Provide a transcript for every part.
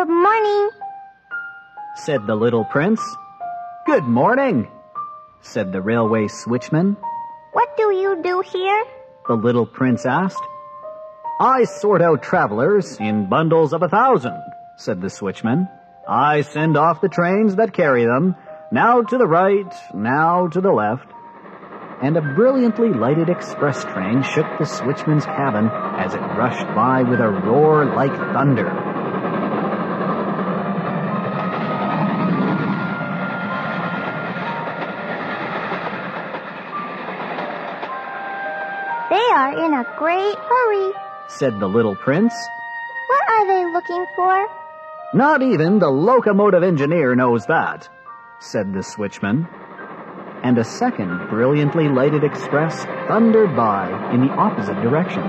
Good morning, said the little prince. Good morning, said the railway switchman. What do you do here? The little prince asked. I sort out travelers in bundles of a thousand, said the switchman. I send off the trains that carry them, now to the right, now to the left. And a brilliantly lighted express train shook the switchman's cabin as it rushed by with a roar like thunder. They are in a great hurry. said the little prince. What are they looking for? Not even the locomotive engineer knows that, said the switchman. And a second brilliantly lighted express thundered by in the opposite direction.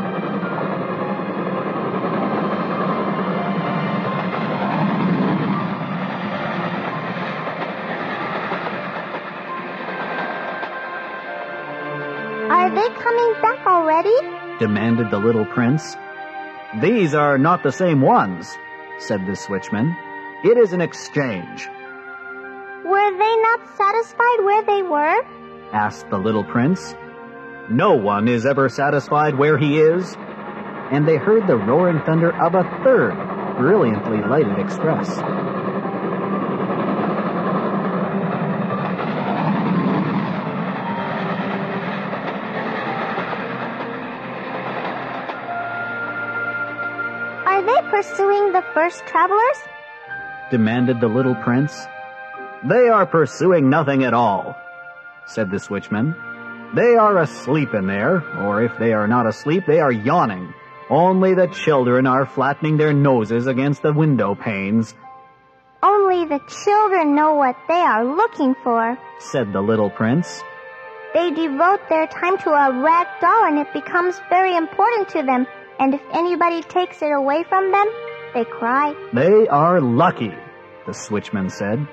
Are they coming back already? demanded the little prince. These are not the same ones, said the switchman. It is an exchange, Were they not satisfied where they were? asked the little prince. No one is ever satisfied where he is. And they heard the roaring thunder of a third brilliantly lighted express. Are they pursuing the first travelers? demanded the little prince. They are pursuing nothing at all, said the switchman. They are asleep in there, or if they are not asleep, they are yawning. Only the children are flattening their noses against the window panes, Only the children know what they are looking for. said the little prince. They devote their time to a rag doll and it becomes very important to them. And if anybody takes it away from them, they cry. They are lucky, the switchman said.